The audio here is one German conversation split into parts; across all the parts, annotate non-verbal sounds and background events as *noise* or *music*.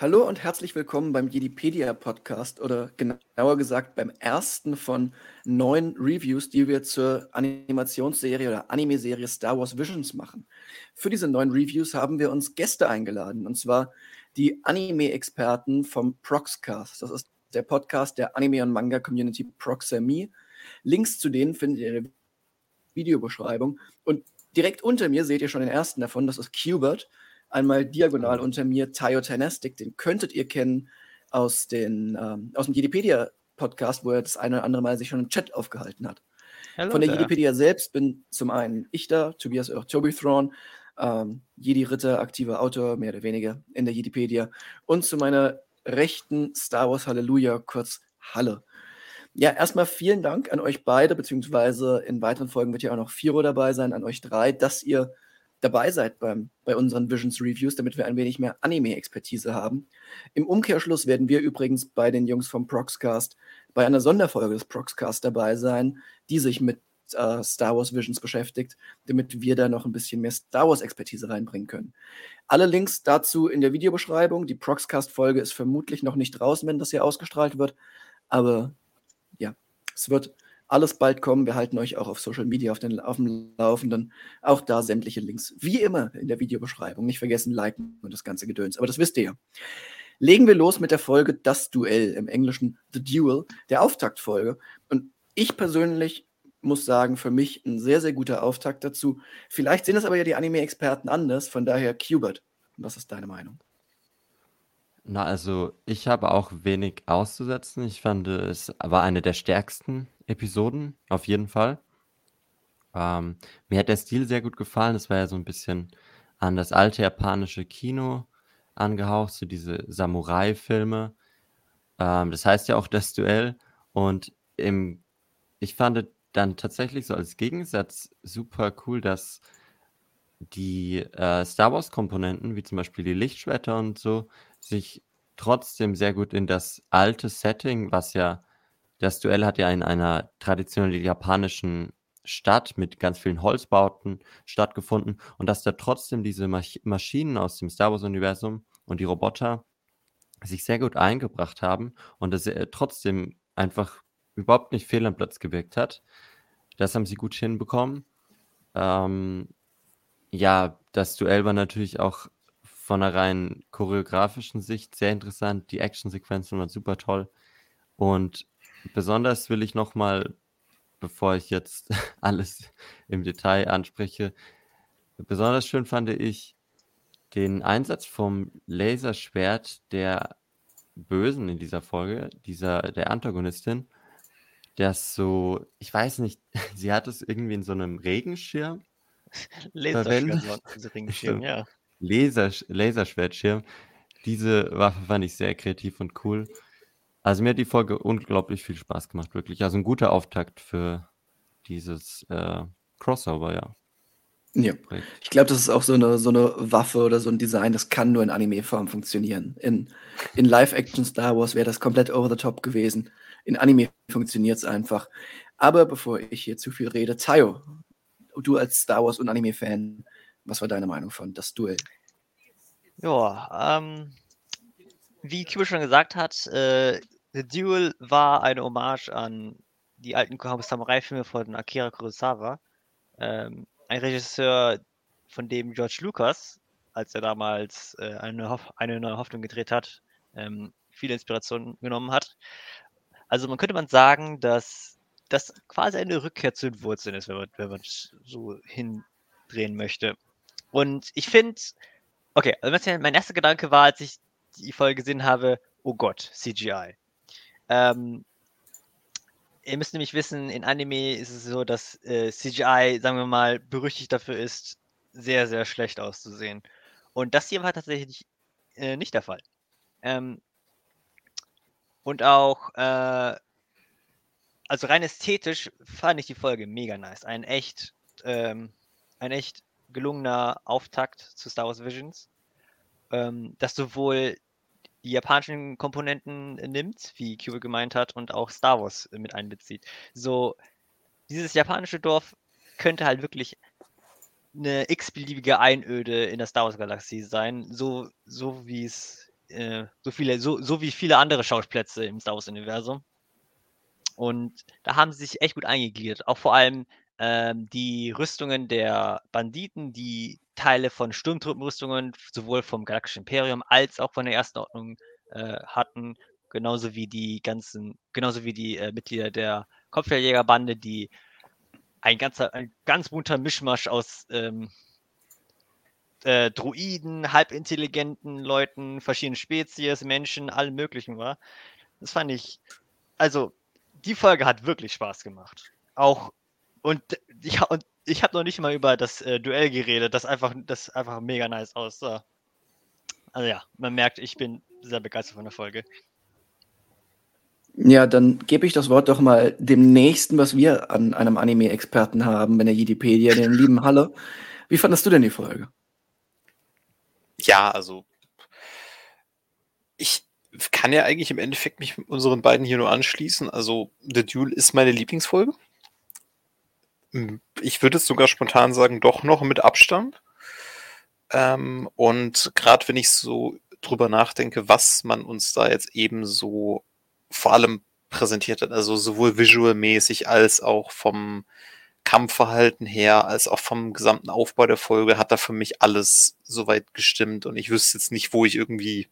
Hallo und herzlich willkommen beim Jedipedia Podcast oder genauer gesagt beim ersten von neun Reviews, die wir zur Animationsserie oder Anime-Serie Star Wars Visions machen. Für diese neun Reviews haben wir uns Gäste eingeladen und zwar die Anime-Experten vom Proxcast. Das ist der Podcast der Anime- und Manga-Community Proxami. Links zu denen findet ihr in der Videobeschreibung und direkt unter mir seht ihr schon den ersten davon, das ist Qbert einmal diagonal unter mir Tayo Tynastic, den könntet ihr kennen aus, den, ähm, aus dem Wikipedia-Podcast, wo er das eine oder andere Mal sich schon im Chat aufgehalten hat. Hello Von der there. Wikipedia selbst bin zum einen ich da, Tobias auch Toby Thrawn, ähm, Jedi-Ritter, aktiver Autor, mehr oder weniger in der Wikipedia. Und zu meiner rechten Star Wars Halleluja, kurz Halle. Ja, erstmal vielen Dank an euch beide, beziehungsweise in weiteren Folgen wird ja auch noch Firo dabei sein, an euch drei, dass ihr dabei seid beim, bei unseren Visions Reviews, damit wir ein wenig mehr Anime-Expertise haben. Im Umkehrschluss werden wir übrigens bei den Jungs vom Proxcast bei einer Sonderfolge des Proxcast dabei sein, die sich mit äh, Star Wars Visions beschäftigt, damit wir da noch ein bisschen mehr Star Wars-Expertise reinbringen können. Alle Links dazu in der Videobeschreibung. Die Proxcast-Folge ist vermutlich noch nicht draußen, wenn das hier ausgestrahlt wird. Aber ja, es wird alles bald kommen. Wir halten euch auch auf Social Media auf, den, auf dem Laufenden. Auch da sämtliche Links. Wie immer in der Videobeschreibung. Nicht vergessen, liken und das ganze Gedöns. Aber das wisst ihr ja. Legen wir los mit der Folge Das Duell, im Englischen The Duel, der Auftaktfolge. Und ich persönlich muss sagen, für mich ein sehr, sehr guter Auftakt dazu. Vielleicht sehen es aber ja die Anime-Experten anders, von daher Qbert. Was ist deine Meinung? Na, also ich habe auch wenig auszusetzen. Ich fand, es war eine der stärksten Episoden, auf jeden Fall. Ähm, mir hat der Stil sehr gut gefallen. Es war ja so ein bisschen an das alte japanische Kino angehaucht, so diese Samurai-Filme. Ähm, das heißt ja auch das Duell. Und im, ich fand dann tatsächlich so als Gegensatz super cool, dass die äh, Star Wars-Komponenten, wie zum Beispiel die Lichtschwerter und so, sich trotzdem sehr gut in das alte Setting, was ja das Duell hat ja in einer traditionell japanischen Stadt mit ganz vielen Holzbauten stattgefunden und dass da trotzdem diese Masch Maschinen aus dem Star Wars-Universum und die Roboter sich sehr gut eingebracht haben und es äh, trotzdem einfach überhaupt nicht fehl am Platz gewirkt hat. Das haben sie gut hinbekommen. Ähm, ja, das Duell war natürlich auch von einer rein choreografischen Sicht sehr interessant. Die Actionsequenzen waren super toll. Und Besonders will ich nochmal, bevor ich jetzt *laughs* alles im Detail anspreche, besonders schön fand ich den Einsatz vom Laserschwert der Bösen in dieser Folge, dieser, der Antagonistin, das so, ich weiß nicht, *laughs* sie hat es irgendwie in so einem Regenschirm *laughs* Laserschwert, *laughs* ja. Laser, Laserschwertschirm. Diese Waffe fand ich sehr kreativ und cool. Also mir hat die Folge unglaublich viel Spaß gemacht, wirklich. Also ein guter Auftakt für dieses äh, Crossover, ja. Ja, ich glaube, das ist auch so eine, so eine Waffe oder so ein Design, das kann nur in Anime-Form funktionieren. In, in Live-Action Star Wars wäre das komplett over the top gewesen. In Anime funktioniert es einfach. Aber bevor ich hier zu viel rede, Tayo, du als Star Wars und Anime-Fan, was war deine Meinung von das Duell? Ja, ähm, wie Kubo schon gesagt hat, äh, The Duel war eine Hommage an die alten Samurai-Filme von Akira Kurosawa. Ähm, ein Regisseur, von dem George Lucas, als er damals äh, eine, eine, neue Hoffnung gedreht hat, ähm, viele Inspirationen genommen hat. Also man könnte man sagen, dass das quasi eine Rückkehr zu den Wurzeln ist, wenn man, wenn man so hindrehen möchte. Und ich finde, okay, also mein erster Gedanke war, als ich die Folge gesehen habe, oh Gott, CGI. Ähm, ihr müsst nämlich wissen, in Anime ist es so, dass äh, CGI, sagen wir mal, berüchtigt dafür ist, sehr, sehr schlecht auszusehen. Und das hier war tatsächlich äh, nicht der Fall. Ähm, und auch, äh, also rein ästhetisch fand ich die Folge mega nice. Ein echt, ähm, ein echt gelungener Auftakt zu Star Wars Visions ähm, das sowohl die japanischen Komponenten nimmt, wie Cube gemeint hat, und auch Star Wars mit einbezieht. So, dieses japanische Dorf könnte halt wirklich eine x-beliebige Einöde in der Star Wars-Galaxie sein, so, so wie es äh, so viele, so, so wie viele andere Schauplätze im Star Wars-Universum. Und da haben sie sich echt gut eingegliedert. Auch vor allem ähm, die Rüstungen der Banditen, die Teile von Sturmtruppenrüstungen, sowohl vom Galaktischen Imperium als auch von der Ersten Ordnung äh, hatten, genauso wie die ganzen, genauso wie die äh, Mitglieder der Kopfgeldjägerbande, die ein ganzer, ein ganz bunter Mischmasch aus ähm, äh, Druiden, halbintelligenten Leuten, verschiedenen Spezies, Menschen, allem möglichen war. Das fand ich, also die Folge hat wirklich Spaß gemacht. Auch und ich, und ich habe noch nicht mal über das äh, Duell geredet, das einfach, das einfach mega nice aussah. Also ja, man merkt, ich bin sehr begeistert von der Folge. Ja, dann gebe ich das Wort doch mal dem nächsten, was wir an einem Anime-Experten haben, in der Wikipedia, den lieben Halle. Wie fandest du denn die Folge? Ja, also ich kann ja eigentlich im Endeffekt mich unseren beiden hier nur anschließen. Also The Duel ist meine Lieblingsfolge. Hm, ich würde es sogar spontan sagen, doch noch mit Abstand. Ähm, und gerade wenn ich so drüber nachdenke, was man uns da jetzt eben so vor allem präsentiert hat, also sowohl visualmäßig als auch vom Kampfverhalten her, als auch vom gesamten Aufbau der Folge, hat da für mich alles soweit gestimmt und ich wüsste jetzt nicht, wo ich irgendwie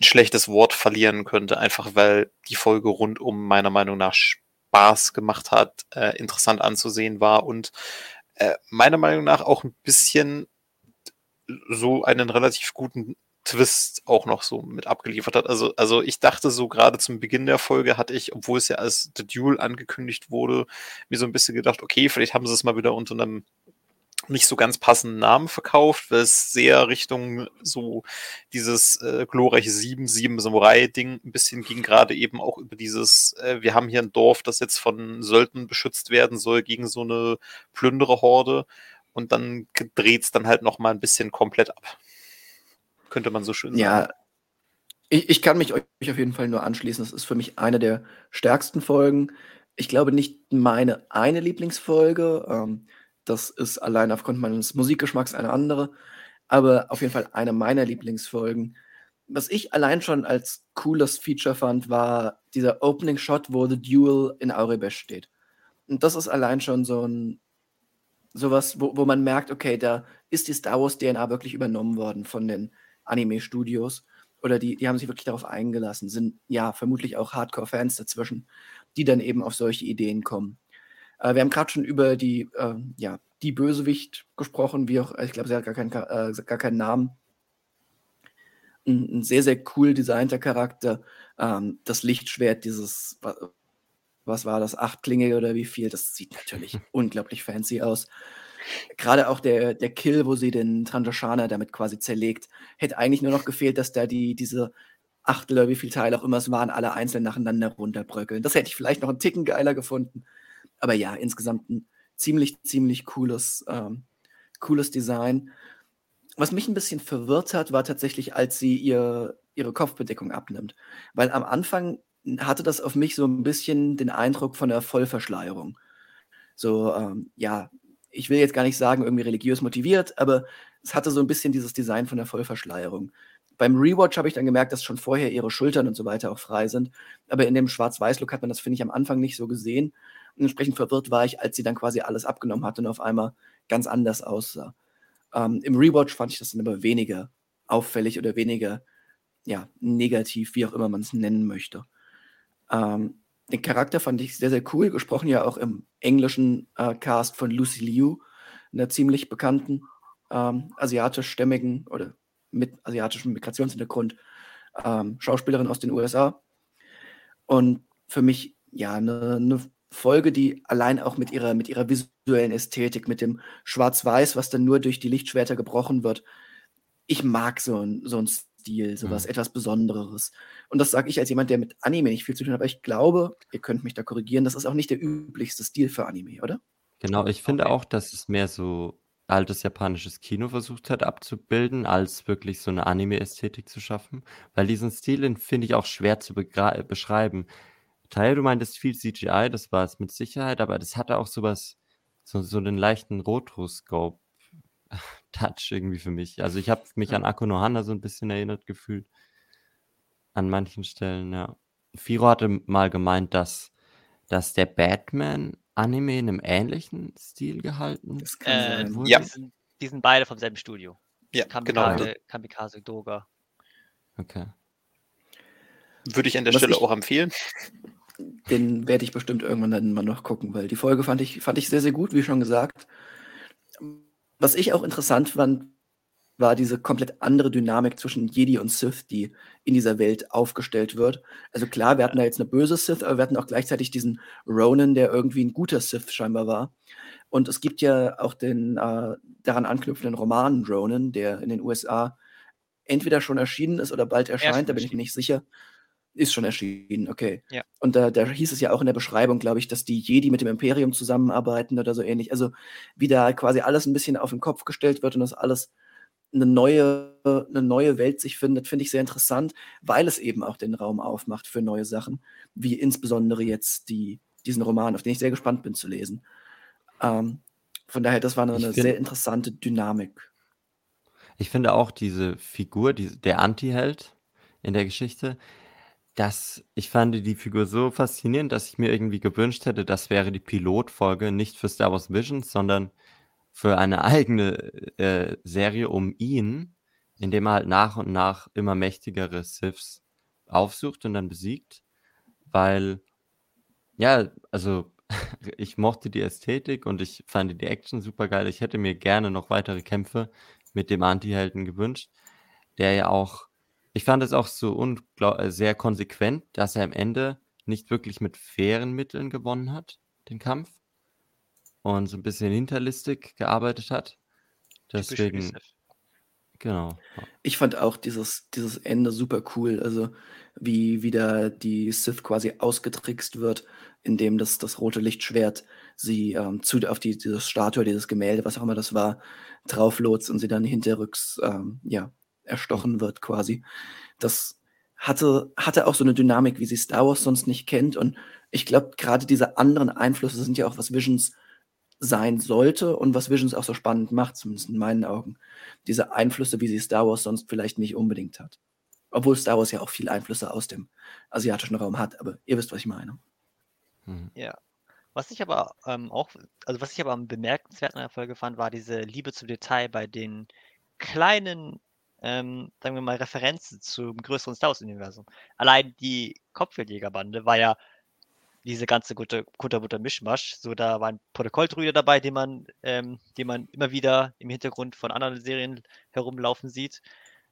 ein schlechtes Wort verlieren könnte, einfach weil die Folge rundum meiner Meinung nach Spaß gemacht hat, äh, interessant anzusehen war und äh, meiner Meinung nach auch ein bisschen so einen relativ guten Twist auch noch so mit abgeliefert hat. Also, also ich dachte so gerade zum Beginn der Folge hatte ich, obwohl es ja als The Duel angekündigt wurde, mir so ein bisschen gedacht, okay, vielleicht haben sie es mal wieder unter einem nicht so ganz passenden Namen verkauft, weil es sehr Richtung so dieses äh, glorreiche Sieben, Sieben Samurai-Ding ein bisschen ging, gerade eben auch über dieses, äh, wir haben hier ein Dorf, das jetzt von Söldnen beschützt werden soll gegen so eine Plünderer-Horde und dann dreht es dann halt nochmal ein bisschen komplett ab. Könnte man so schön sagen. Ja, ich, ich kann mich euch auf jeden Fall nur anschließen. Das ist für mich eine der stärksten Folgen. Ich glaube nicht meine eine Lieblingsfolge. Ähm, das ist allein aufgrund meines Musikgeschmacks eine andere. Aber auf jeden Fall eine meiner Lieblingsfolgen. Was ich allein schon als cooles Feature fand, war dieser Opening Shot, wo The Duel in Aurebesh steht. Und das ist allein schon so ein sowas, wo, wo man merkt, okay, da ist die Star Wars DNA wirklich übernommen worden von den Anime-Studios. Oder die, die haben sich wirklich darauf eingelassen, sind ja vermutlich auch Hardcore-Fans dazwischen, die dann eben auf solche Ideen kommen. Äh, wir haben gerade schon über die, äh, ja, die Bösewicht gesprochen, wie auch, ich glaube, sie hat gar, kein, äh, gar keinen Namen. Ein, ein, sehr, sehr cool designter Charakter. Ähm, das Lichtschwert, dieses, was war das, achtklingige oder wie viel, das sieht natürlich *laughs* unglaublich fancy aus. Gerade auch der, der Kill, wo sie den Trandoshana damit quasi zerlegt, hätte eigentlich nur noch gefehlt, dass da die, diese Achtel oder wie viele Teile auch immer es waren, alle einzeln nacheinander runterbröckeln. Das hätte ich vielleicht noch einen Ticken geiler gefunden. Aber ja, insgesamt ein ziemlich, ziemlich cooles, ähm, cooles Design. Was mich ein bisschen verwirrt hat, war tatsächlich, als sie ihr, ihre Kopfbedeckung abnimmt. Weil am Anfang hatte das auf mich so ein bisschen den Eindruck von einer Vollverschleierung. So, ähm, ja, ich will jetzt gar nicht sagen, irgendwie religiös motiviert, aber es hatte so ein bisschen dieses Design von der Vollverschleierung. Beim Rewatch habe ich dann gemerkt, dass schon vorher ihre Schultern und so weiter auch frei sind. Aber in dem Schwarz-Weiß-Look hat man das, finde ich, am Anfang nicht so gesehen. Und entsprechend verwirrt war ich, als sie dann quasi alles abgenommen hat und auf einmal ganz anders aussah. Ähm, Im Rewatch fand ich das dann aber weniger auffällig oder weniger ja, negativ, wie auch immer man es nennen möchte. Ähm, den Charakter fand ich sehr, sehr cool, gesprochen ja auch im englischen äh, Cast von Lucy Liu, einer ziemlich bekannten ähm, asiatischstämmigen oder mit asiatischem Migrationshintergrund ähm, Schauspielerin aus den USA. Und für mich ja eine, eine Folge, die allein auch mit ihrer, mit ihrer visuellen Ästhetik, mit dem Schwarz-Weiß, was dann nur durch die Lichtschwerter gebrochen wird. Ich mag so ein, so ein Stil, sowas mhm. etwas Besonderes. Und das sage ich als jemand, der mit Anime nicht viel zu tun hat, aber ich glaube, ihr könnt mich da korrigieren, das ist auch nicht der üblichste Stil für Anime, oder? Genau, ich finde auch, dass es mehr so altes japanisches Kino versucht hat abzubilden, als wirklich so eine Anime-Ästhetik zu schaffen. Weil diesen Stil, finde ich auch schwer zu beschreiben. Teil, du meintest viel CGI, das war es mit Sicherheit, aber das hatte auch sowas, so, so einen leichten Rotoscope-Touch irgendwie für mich. Also ich habe mich an Ako no Hana so ein bisschen erinnert gefühlt. An manchen Stellen, ja. Firo hatte mal gemeint, dass, dass der Batman-Anime in einem ähnlichen Stil gehalten Das Äh, sein. Ja. Die, sind, die sind beide vom selben Studio. Ja, Kamikaze, genau. Kamikaze Doga. Okay. Würde ich an der Was Stelle ich- auch empfehlen. Den werde ich bestimmt irgendwann dann mal noch gucken, weil die Folge fand ich, fand ich sehr, sehr gut, wie schon gesagt. Was ich auch interessant fand, war diese komplett andere Dynamik zwischen Jedi und Sith, die in dieser Welt aufgestellt wird. Also klar, wir hatten da jetzt eine böse Sith, aber wir hatten auch gleichzeitig diesen Ronan, der irgendwie ein guter Sith scheinbar war. Und es gibt ja auch den äh, daran anknüpfenden Roman Ronan, der in den USA entweder schon erschienen ist oder bald erscheint, da bin ich mir nicht sicher. Ist schon erschienen, okay. Ja. Und da, da hieß es ja auch in der Beschreibung, glaube ich, dass die Jedi mit dem Imperium zusammenarbeiten oder so ähnlich. Also wie da quasi alles ein bisschen auf den Kopf gestellt wird und das alles eine neue, eine neue Welt sich findet, finde ich sehr interessant, weil es eben auch den Raum aufmacht für neue Sachen, wie insbesondere jetzt die, diesen Roman, auf den ich sehr gespannt bin zu lesen. Ähm, von daher, das war eine, eine find- sehr interessante Dynamik. Ich finde auch diese Figur, die, der Anti-Held in der Geschichte, dass ich fand die Figur so faszinierend, dass ich mir irgendwie gewünscht hätte, das wäre die Pilotfolge nicht für Star Wars Visions, sondern für eine *laughs* eigene äh, Serie um ihn, in dem er halt nach und nach immer mächtigere Siths aufsucht und dann besiegt, weil ja, also *laughs* ich mochte die Ästhetik und ich fand die Action super geil. Ich hätte mir gerne noch weitere Kämpfe mit dem Anti-Helden gewünscht, der ja auch, ich fand es auch so äh, sehr konsequent, dass er am Ende nicht wirklich mit fairen Mitteln gewonnen hat, den Kampf, und so ein bisschen hinterlistig gearbeitet hat. Deswegen, genau. Ich fand auch dieses, dieses Ende super cool. Also, wie wieder die Sith quasi ausgetrickst wird, indem das, das rote Lichtschwert sie ähm, zu, auf die, dieses Statue, dieses Gemälde, was auch immer das war, drauflotst und sie dann hinterrücks ähm, ja, erstochen wird quasi. Das hatte, hatte auch so eine Dynamik, wie sie Star Wars sonst nicht kennt. Und ich glaube, gerade diese anderen Einflüsse sind ja auch, was Visions sein sollte und was Visions auch so spannend macht, zumindest in meinen Augen. Diese Einflüsse, wie sie Star Wars sonst vielleicht nicht unbedingt hat. Obwohl Star Wars ja auch viele Einflüsse aus dem asiatischen Raum hat, aber ihr wisst, was ich meine. Mhm. Ja. Was ich aber ähm, auch, also was ich aber am bemerkenswerten an der Folge fand, war diese Liebe zum Detail bei den kleinen, ähm, sagen wir mal, Referenzen zum größeren Star Wars-Universum. Allein die Kopfgeldjägerbande war ja diese ganze gute Kunterbutter Mischmasch. So, da waren Protokolldrüde dabei, die man, ähm, die man immer wieder im Hintergrund von anderen Serien herumlaufen sieht.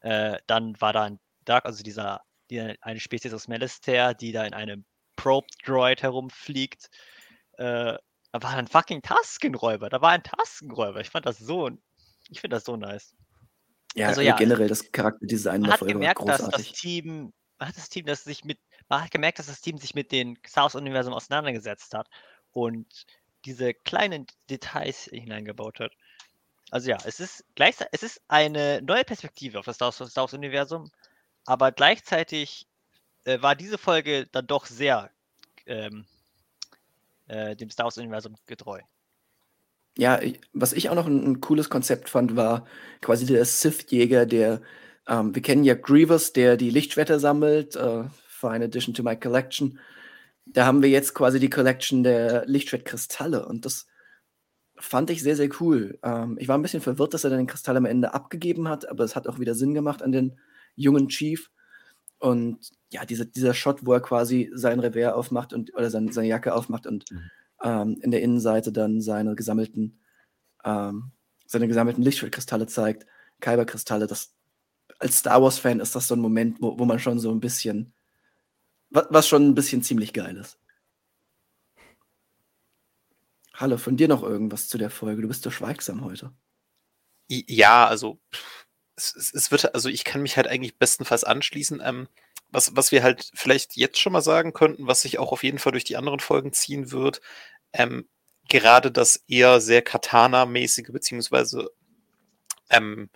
Äh, dann war da ein Dark, also dieser, die, eine Spezies aus Melister, die da in einem Probe-Droid herumfliegt. Äh, da war ein fucking Taskenräuber. Da war ein Taskenräuber. Ich fand das so, ich finde das so nice. Ja, Also also ja, generell das Charakterdesign Man der Folge gemerkt, dass großartig. das Team, man hat das Team, das sich mit, man hat gemerkt, dass das Team sich mit dem Star Wars-Universum auseinandergesetzt hat und diese kleinen Details hineingebaut hat. Also ja, es ist gleichzeitig, es ist eine neue Perspektive auf das Star Wars- Star Wars-Universum, aber gleichzeitig äh, war diese Folge dann doch sehr ähm, äh, dem Star Wars-Universum getreu. Ja, was ich auch noch ein, ein cooles Konzept fand, war quasi der Sith-Jäger, der, ähm, wir kennen ja Grievous, der die Lichtschwerter sammelt, äh, Fine Addition to my Collection. Da haben wir jetzt quasi die Collection der Lichtschwertkristalle und das fand ich sehr, sehr cool. Ähm, ich war ein bisschen verwirrt, dass er dann den Kristall am Ende abgegeben hat, aber es hat auch wieder Sinn gemacht an den jungen Chief. Und ja, diese, dieser Shot, wo er quasi sein Revers aufmacht und oder sein, seine Jacke aufmacht und Mhm. Ähm, in der Innenseite dann seine gesammelten, ähm, seine gesammelten Lichtschwertkristalle zeigt, Kyberkristalle, das als Star Wars-Fan ist das so ein Moment, wo, wo man schon so ein bisschen, was, schon ein bisschen ziemlich geil ist. Hallo, von dir noch irgendwas zu der Folge? Du bist so schweigsam heute. Ja, also es, es wird, also ich kann mich halt eigentlich bestenfalls anschließen. Ähm, was, was wir halt vielleicht jetzt schon mal sagen könnten, was sich auch auf jeden Fall durch die anderen Folgen ziehen wird, ähm, gerade das eher sehr Katana-mäßige, beziehungsweise ähm,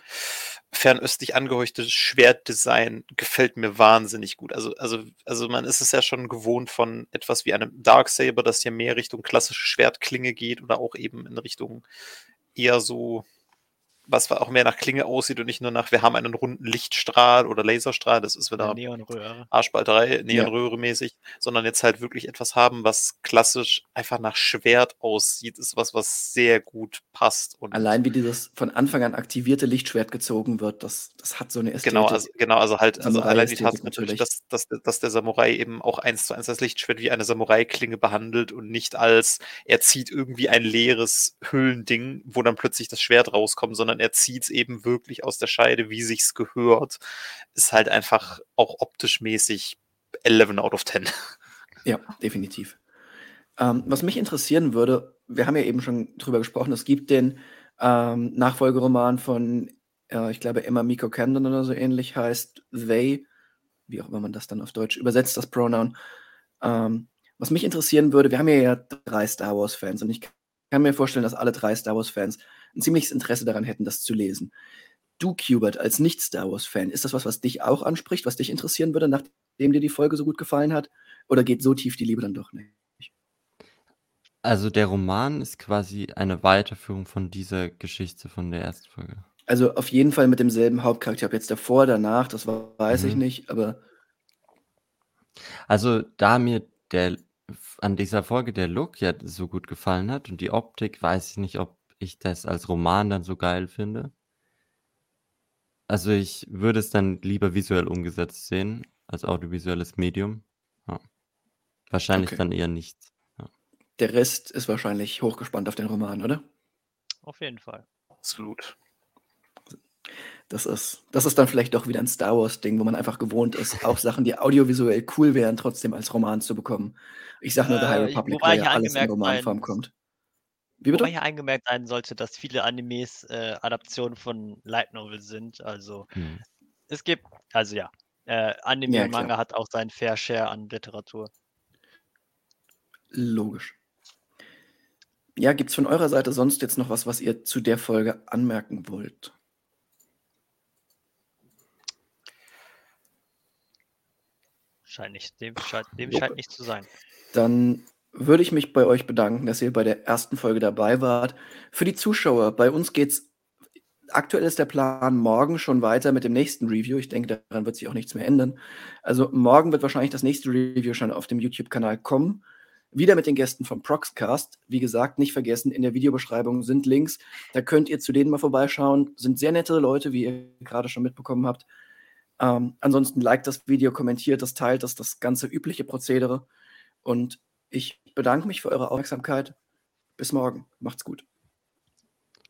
fernöstlich angeheuchtete Schwertdesign gefällt mir wahnsinnig gut. Also, also, also man ist es ja schon gewohnt von etwas wie einem Darksaber, das ja mehr Richtung klassische Schwertklinge geht oder auch eben in Richtung eher so was auch mehr nach Klinge aussieht und nicht nur nach, wir haben einen runden Lichtstrahl oder Laserstrahl, das ist wieder Neonröhre. Arschbalterei, Neonröhre mäßig, sondern jetzt halt wirklich etwas haben, was klassisch einfach nach Schwert aussieht, ist was, was sehr gut passt. Und Allein wie dieses von Anfang an aktivierte Lichtschwert gezogen wird, das, das hat so eine Ästhetik. Genau, also, genau, also halt, also allein die Tatsache natürlich, dass, dass, dass der Samurai eben auch eins zu eins das Lichtschwert wie eine Samurai-Klinge behandelt und nicht als, er zieht irgendwie ein leeres Hüllending, wo dann plötzlich das Schwert rauskommt, sondern er zieht es eben wirklich aus der Scheide, wie sich's gehört, ist halt einfach auch optisch mäßig 11 out of 10. Ja, definitiv. Ähm, was mich interessieren würde, wir haben ja eben schon drüber gesprochen, es gibt den ähm, Nachfolgeroman von, äh, ich glaube, Emma Miko Camden oder so ähnlich heißt They, wie auch immer man das dann auf Deutsch übersetzt, das Pronoun. Ähm, was mich interessieren würde, wir haben ja drei Star Wars-Fans und ich kann mir vorstellen, dass alle drei Star Wars-Fans ein ziemliches Interesse daran hätten, das zu lesen. Du, Qbert, als Nicht-Star Wars-Fan, ist das was, was dich auch anspricht, was dich interessieren würde, nachdem dir die Folge so gut gefallen hat? Oder geht so tief die Liebe dann doch nicht? Also der Roman ist quasi eine Weiterführung von dieser Geschichte von der ersten Folge. Also auf jeden Fall mit demselben Hauptcharakter. Ob jetzt davor, danach, das weiß mhm. ich nicht, aber. Also da mir der an dieser Folge der Look ja so gut gefallen hat und die Optik, weiß ich nicht, ob ich das als Roman dann so geil finde. Also ich würde es dann lieber visuell umgesetzt sehen, als audiovisuelles Medium. Ja. Wahrscheinlich okay. dann eher nichts. Ja. Der Rest ist wahrscheinlich hochgespannt auf den Roman, oder? Auf jeden Fall. Absolut. Das ist, das ist dann vielleicht doch wieder ein Star Wars-Ding, wo man einfach gewohnt ist, *laughs* auch Sachen, die audiovisuell cool wären, trotzdem als Roman zu bekommen. Ich sage nur, äh, The High Republic, wo ja alles in Romanform kommt. Wie bitte? Wobei hier eingemerkt sein sollte, dass viele Animes äh, Adaptionen von Light Novel sind. Also hm. es gibt, also ja, äh, Anime ja, und Manga hat auch seinen Fair Share an Literatur. Logisch. Ja, gibt es von eurer Seite sonst jetzt noch was, was ihr zu der Folge anmerken wollt? Scheint nicht, dem, scheint, dem scheint nicht zu sein. Dann würde ich mich bei euch bedanken, dass ihr bei der ersten Folge dabei wart. Für die Zuschauer, bei uns geht's aktuell ist der Plan morgen schon weiter mit dem nächsten Review. Ich denke, daran wird sich auch nichts mehr ändern. Also morgen wird wahrscheinlich das nächste Review schon auf dem YouTube-Kanal kommen. Wieder mit den Gästen vom Proxcast. Wie gesagt, nicht vergessen, in der Videobeschreibung sind Links. Da könnt ihr zu denen mal vorbeischauen. Sind sehr nette Leute, wie ihr gerade schon mitbekommen habt. Ähm, ansonsten liked das Video, kommentiert das, teilt das, das ganze übliche Prozedere. Und ich bedanke mich für eure Aufmerksamkeit. Bis morgen. Macht's gut.